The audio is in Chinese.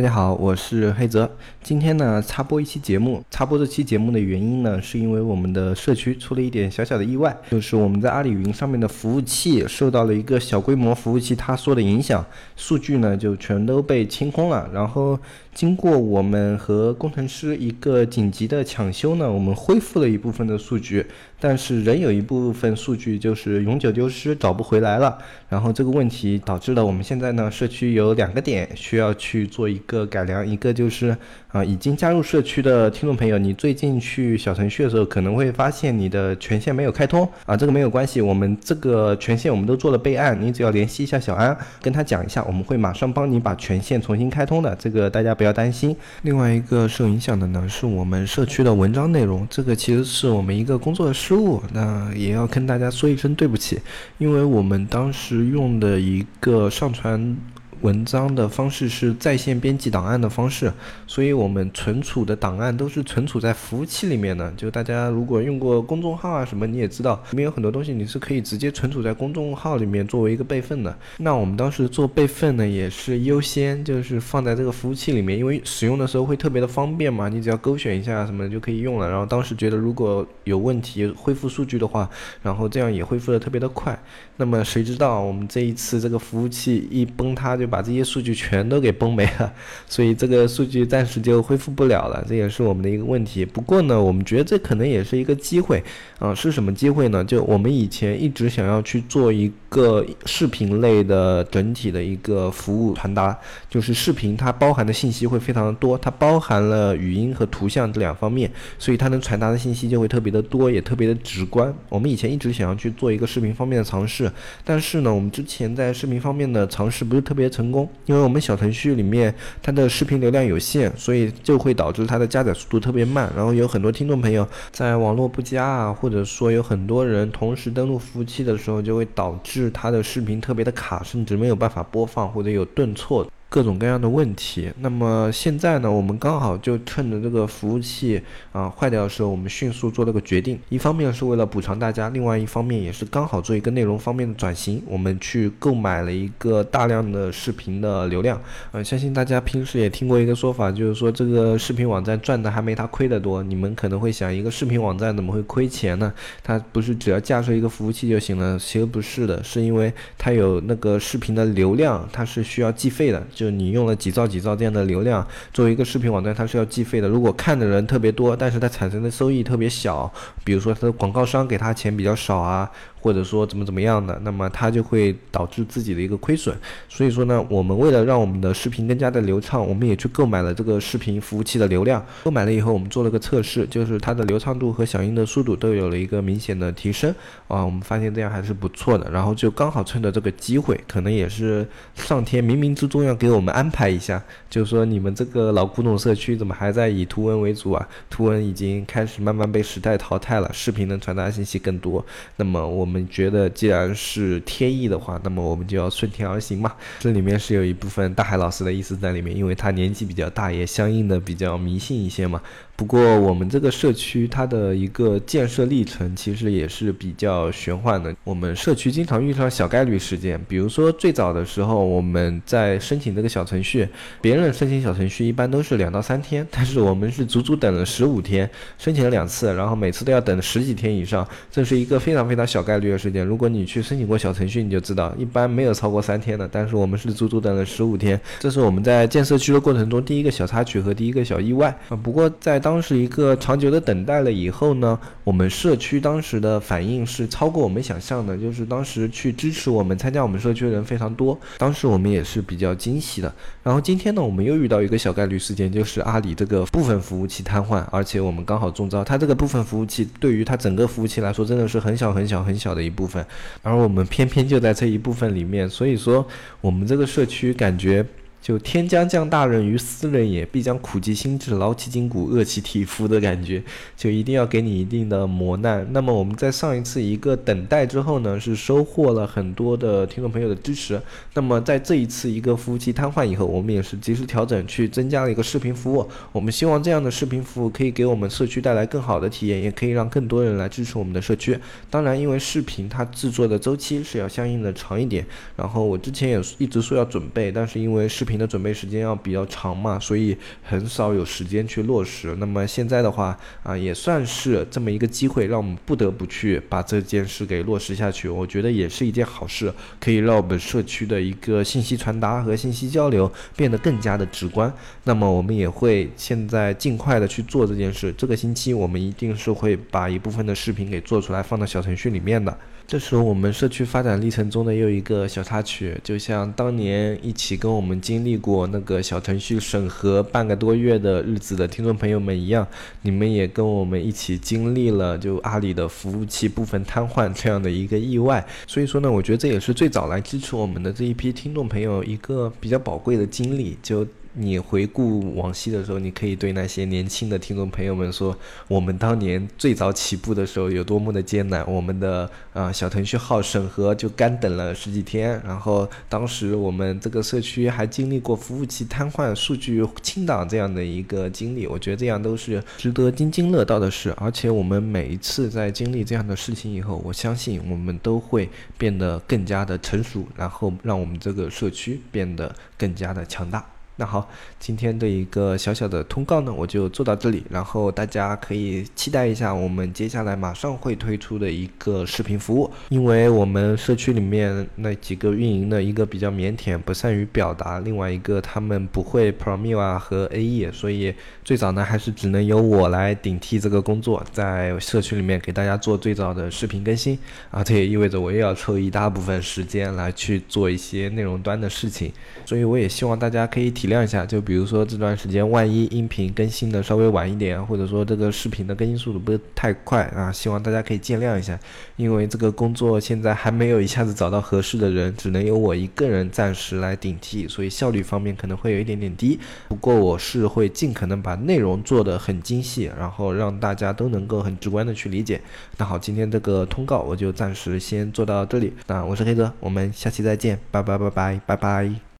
大家好，我是黑泽。今天呢，插播一期节目。插播这期节目的原因呢，是因为我们的社区出了一点小小的意外，就是我们在阿里云上面的服务器受到了一个小规模服务器塌缩的影响，数据呢就全都被清空了。然后经过我们和工程师一个紧急的抢修呢，我们恢复了一部分的数据，但是仍有一部分数据就是永久丢失，找不回来了。然后这个问题导致了我们现在呢，社区有两个点需要去做一个改良，一个就是啊，已经加入社区的听众朋友，你最近去小程序的时候，可能会发现你的权限没有开通啊，这个没有关系，我们这个权限我们都做了备案，你只要联系一下小安，跟他讲一下，我们会马上帮你把权限重新开通的，这个大家不要担心。另外一个受影响的呢，是我们社区的文章内容，这个其实是我们一个工作的失误，那也要跟大家说一声对不起，因为我们当时用的一个上传。文章的方式是在线编辑档案的方式，所以我们存储的档案都是存储在服务器里面的。就大家如果用过公众号啊什么，你也知道，里面有很多东西你是可以直接存储在公众号里面作为一个备份的。那我们当时做备份呢，也是优先就是放在这个服务器里面，因为使用的时候会特别的方便嘛，你只要勾选一下什么就可以用了。然后当时觉得如果有问题恢复数据的话，然后这样也恢复的特别的快。那么谁知道我们这一次这个服务器一崩塌就。把这些数据全都给崩没了，所以这个数据暂时就恢复不了了，这也是我们的一个问题。不过呢，我们觉得这可能也是一个机会啊，是什么机会呢？就我们以前一直想要去做一个视频类的整体的一个服务传达，就是视频它包含的信息会非常的多，它包含了语音和图像这两方面，所以它能传达的信息就会特别的多，也特别的直观。我们以前一直想要去做一个视频方面的尝试，但是呢，我们之前在视频方面的尝试不是特别成功，因为我们小程序里面它的视频流量有限，所以就会导致它的加载速度特别慢。然后有很多听众朋友在网络不佳啊，或者说有很多人同时登录服务器的时候，就会导致它的视频特别的卡，甚至没有办法播放或者有顿挫。各种各样的问题。那么现在呢，我们刚好就趁着这个服务器啊坏掉的时候，我们迅速做了个决定。一方面是为了补偿大家，另外一方面也是刚好做一个内容方面的转型。我们去购买了一个大量的视频的流量。呃，相信大家平时也听过一个说法，就是说这个视频网站赚的还没他亏的多。你们可能会想，一个视频网站怎么会亏钱呢？它不是只要架设一个服务器就行了？其实不是的，是因为它有那个视频的流量，它是需要计费的。就你用了几兆几兆这样的流量，作为一个视频网站，它是要计费的。如果看的人特别多，但是它产生的收益特别小，比如说它的广告商给他钱比较少啊。或者说怎么怎么样的，那么它就会导致自己的一个亏损。所以说呢，我们为了让我们的视频更加的流畅，我们也去购买了这个视频服务器的流量。购买了以后，我们做了个测试，就是它的流畅度和响应的速度都有了一个明显的提升。啊，我们发现这样还是不错的。然后就刚好趁着这个机会，可能也是上天冥冥之中要给我们安排一下，就是说你们这个老古董社区怎么还在以图文为主啊？图文已经开始慢慢被时代淘汰了，视频能传达信息更多。那么我。我们觉得，既然是天意的话，那么我们就要顺天而行嘛。这里面是有一部分大海老师的意思在里面，因为他年纪比较大，也相应的比较迷信一些嘛。不过我们这个社区它的一个建设历程其实也是比较玄幻的。我们社区经常遇上小概率事件，比如说最早的时候我们在申请这个小程序，别人申请小程序一般都是两到三天，但是我们是足足等了十五天，申请了两次，然后每次都要等十几天以上，这是一个非常非常小概率的事件。如果你去申请过小程序，你就知道一般没有超过三天的，但是我们是足足等了十五天，这是我们在建社区的过程中第一个小插曲和第一个小意外啊。不过在当当时一个长久的等待了以后呢，我们社区当时的反应是超过我们想象的，就是当时去支持我们参加我们社区的人非常多，当时我们也是比较惊喜的。然后今天呢，我们又遇到一个小概率事件，就是阿里这个部分服务器瘫痪，而且我们刚好中招。它这个部分服务器对于它整个服务器来说真的是很小很小很小的一部分，而我们偏偏就在这一部分里面，所以说我们这个社区感觉。就天将降大任于斯人也，必将苦其心志，劳其筋骨，饿其体肤的感觉，就一定要给你一定的磨难。那么我们在上一次一个等待之后呢，是收获了很多的听众朋友的支持。那么在这一次一个服务器瘫痪以后，我们也是及时调整，去增加了一个视频服务。我们希望这样的视频服务可以给我们社区带来更好的体验，也可以让更多人来支持我们的社区。当然，因为视频它制作的周期是要相应的长一点。然后我之前也一直说要准备，但是因为视频。频的准备时间要比较长嘛，所以很少有时间去落实。那么现在的话啊，也算是这么一个机会，让我们不得不去把这件事给落实下去。我觉得也是一件好事，可以让我们社区的一个信息传达和信息交流变得更加的直观。那么我们也会现在尽快的去做这件事。这个星期我们一定是会把一部分的视频给做出来，放到小程序里面的。这是我们社区发展历程中的又一个小插曲，就像当年一起跟我们经历过那个小程序审核半个多月的日子的听众朋友们一样，你们也跟我们一起经历了就阿里的服务器部分瘫痪这样的一个意外。所以说呢，我觉得这也是最早来支持我们的这一批听众朋友一个比较宝贵的经历。就你回顾往昔的时候，你可以对那些年轻的听众朋友们说，我们当年最早起步的时候有多么的艰难，我们的啊小程序号审核就干等了十几天，然后当时我们这个社区还经历过服务器瘫痪、数据清档这样的一个经历，我觉得这样都是值得津津乐道的事。而且我们每一次在经历这样的事情以后，我相信我们都会变得更加的成熟，然后让我们这个社区变得更加的强大。那好，今天的一个小小的通告呢，我就做到这里。然后大家可以期待一下我们接下来马上会推出的一个视频服务。因为我们社区里面那几个运营的一个比较腼腆，不善于表达，另外一个他们不会 Premiere 啊和 AE，所以最早呢还是只能由我来顶替这个工作，在社区里面给大家做最早的视频更新啊。这也意味着我又要抽一大部分时间来去做一些内容端的事情，所以我也希望大家可以体。谅一下，就比如说这段时间，万一音频更新的稍微晚一点，或者说这个视频的更新速度不是太快啊，希望大家可以见谅一下。因为这个工作现在还没有一下子找到合适的人，只能由我一个人暂时来顶替，所以效率方面可能会有一点点低。不过我是会尽可能把内容做得很精细，然后让大家都能够很直观的去理解。那好，今天这个通告我就暂时先做到这里。那我是黑泽，我们下期再见，拜拜拜拜拜拜。